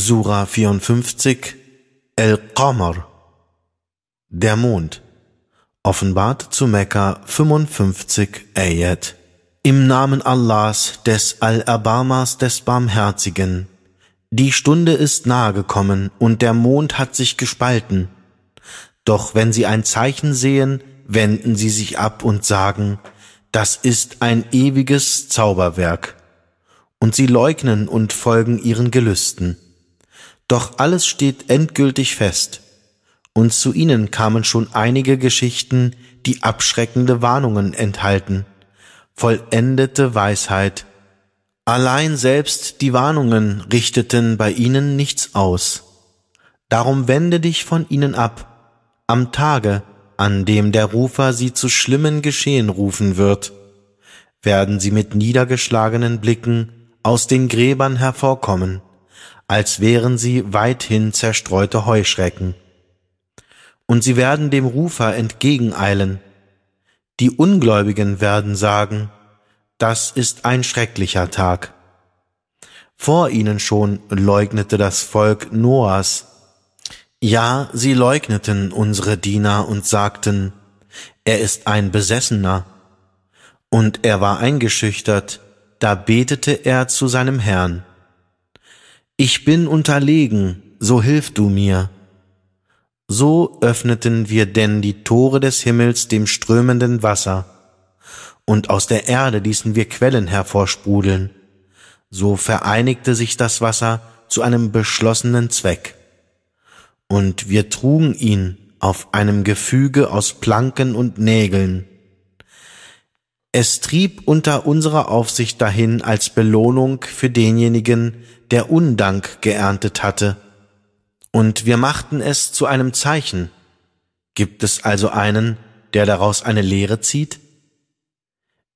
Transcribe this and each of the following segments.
Sura 54 El-Qamar Der Mond Offenbart zu Mekka 55 Ayat Im Namen Allahs, des Al-Abamas, des Barmherzigen. Die Stunde ist nahe gekommen und der Mond hat sich gespalten. Doch wenn sie ein Zeichen sehen, wenden sie sich ab und sagen, das ist ein ewiges Zauberwerk. Und sie leugnen und folgen ihren Gelüsten. Doch alles steht endgültig fest, und zu ihnen kamen schon einige Geschichten, die abschreckende Warnungen enthalten, vollendete Weisheit. Allein selbst die Warnungen richteten bei ihnen nichts aus. Darum wende dich von ihnen ab, am Tage, an dem der Rufer sie zu schlimmen Geschehen rufen wird, werden sie mit niedergeschlagenen Blicken aus den Gräbern hervorkommen als wären sie weithin zerstreute Heuschrecken. Und sie werden dem Rufer entgegeneilen. Die Ungläubigen werden sagen, das ist ein schrecklicher Tag. Vor ihnen schon leugnete das Volk Noahs. Ja, sie leugneten unsere Diener und sagten, er ist ein Besessener. Und er war eingeschüchtert, da betete er zu seinem Herrn. Ich bin unterlegen, so hilf du mir. So öffneten wir denn die Tore des Himmels dem strömenden Wasser, und aus der Erde ließen wir Quellen hervorsprudeln. So vereinigte sich das Wasser zu einem beschlossenen Zweck. Und wir trugen ihn auf einem Gefüge aus Planken und Nägeln. Es trieb unter unserer Aufsicht dahin als Belohnung für denjenigen, der Undank geerntet hatte. Und wir machten es zu einem Zeichen. Gibt es also einen, der daraus eine Lehre zieht?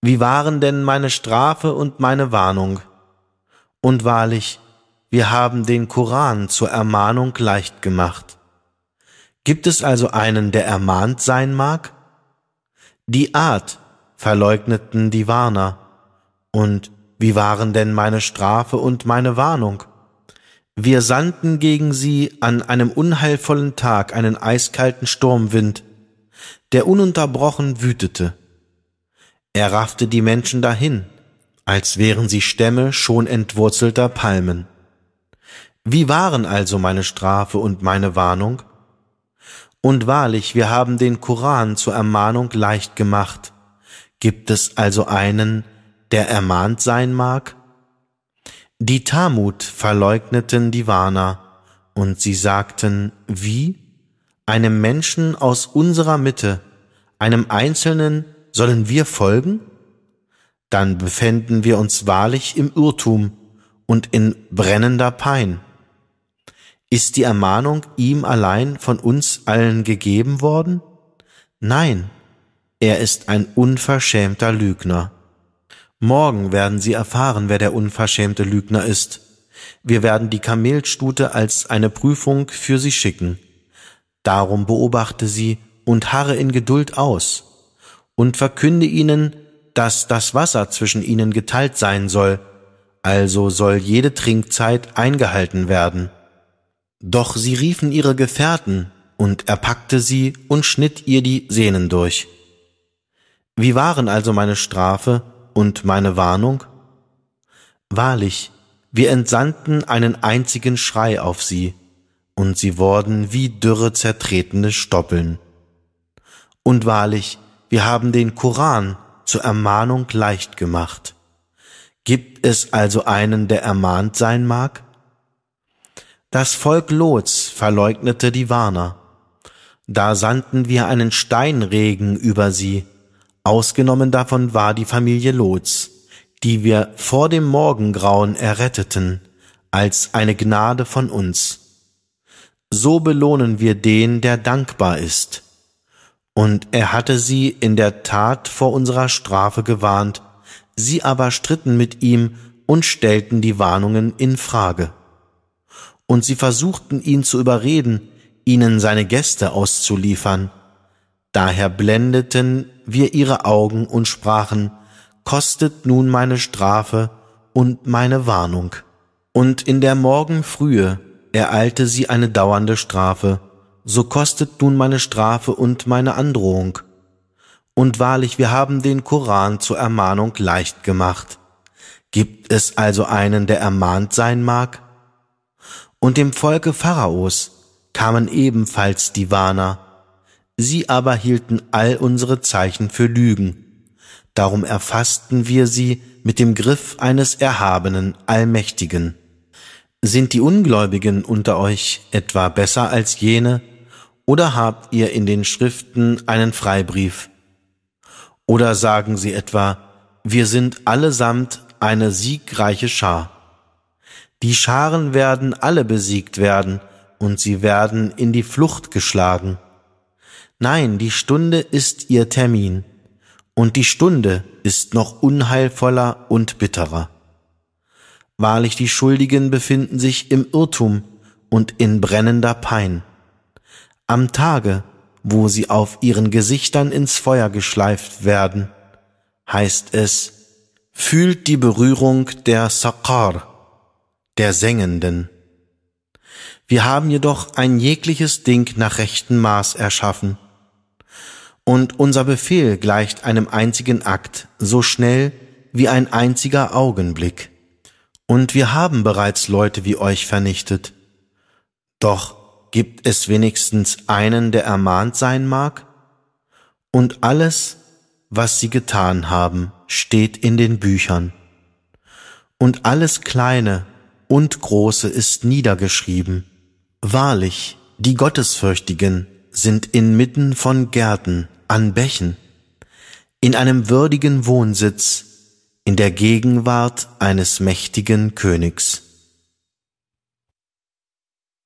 Wie waren denn meine Strafe und meine Warnung? Und wahrlich, wir haben den Koran zur Ermahnung leicht gemacht. Gibt es also einen, der ermahnt sein mag? Die Art verleugneten die Warner, und wie waren denn meine Strafe und meine Warnung? Wir sandten gegen sie an einem unheilvollen Tag einen eiskalten Sturmwind, der ununterbrochen wütete. Er raffte die Menschen dahin, als wären sie Stämme schon entwurzelter Palmen. Wie waren also meine Strafe und meine Warnung? Und wahrlich, wir haben den Koran zur Ermahnung leicht gemacht. Gibt es also einen, der ermahnt sein mag? Die Tamut verleugneten die Warner, und sie sagten, wie? Einem Menschen aus unserer Mitte, einem Einzelnen, sollen wir folgen? Dann befänden wir uns wahrlich im Irrtum und in brennender Pein. Ist die Ermahnung ihm allein von uns allen gegeben worden? Nein, er ist ein unverschämter Lügner. Morgen werden sie erfahren, wer der unverschämte Lügner ist. Wir werden die Kamelstute als eine Prüfung für sie schicken. Darum beobachte sie und harre in Geduld aus und verkünde ihnen, dass das Wasser zwischen ihnen geteilt sein soll, also soll jede Trinkzeit eingehalten werden. Doch sie riefen ihre Gefährten, und er packte sie und schnitt ihr die Sehnen durch. Wie waren also meine Strafe und meine Warnung? Wahrlich, wir entsandten einen einzigen Schrei auf sie, und sie wurden wie dürre zertretene Stoppeln. Und wahrlich, wir haben den Koran zur Ermahnung leicht gemacht. Gibt es also einen, der ermahnt sein mag? Das Volk Lots verleugnete die Warner. Da sandten wir einen Steinregen über sie, Ausgenommen davon war die Familie Lots, die wir vor dem Morgengrauen erretteten, als eine Gnade von uns. So belohnen wir den, der dankbar ist. Und er hatte sie in der Tat vor unserer Strafe gewarnt, sie aber stritten mit ihm und stellten die Warnungen in Frage. Und sie versuchten ihn zu überreden, ihnen seine Gäste auszuliefern, Daher blendeten wir ihre Augen und sprachen, kostet nun meine Strafe und meine Warnung. Und in der Morgenfrühe ereilte sie eine dauernde Strafe, so kostet nun meine Strafe und meine Androhung. Und wahrlich, wir haben den Koran zur Ermahnung leicht gemacht. Gibt es also einen, der ermahnt sein mag? Und dem Volke Pharaos kamen ebenfalls die Warner. Sie aber hielten all unsere Zeichen für Lügen. Darum erfassten wir sie mit dem Griff eines Erhabenen, Allmächtigen. Sind die Ungläubigen unter euch etwa besser als jene, oder habt ihr in den Schriften einen Freibrief? Oder sagen sie etwa, wir sind allesamt eine siegreiche Schar. Die Scharen werden alle besiegt werden, und sie werden in die Flucht geschlagen. Nein, die Stunde ist ihr Termin, und die Stunde ist noch unheilvoller und bitterer. Wahrlich, die Schuldigen befinden sich im Irrtum und in brennender Pein. Am Tage, wo sie auf ihren Gesichtern ins Feuer geschleift werden, heißt es, fühlt die Berührung der Saqar, der Sengenden. Wir haben jedoch ein jegliches Ding nach rechtem Maß erschaffen. Und unser Befehl gleicht einem einzigen Akt, so schnell wie ein einziger Augenblick. Und wir haben bereits Leute wie euch vernichtet. Doch Gibt es wenigstens einen, der ermahnt sein mag? Und alles, was sie getan haben, steht in den Büchern. Und alles Kleine und Große ist niedergeschrieben. Wahrlich, die Gottesfürchtigen sind inmitten von Gärten, an Bächen, in einem würdigen Wohnsitz, in der Gegenwart eines mächtigen Königs.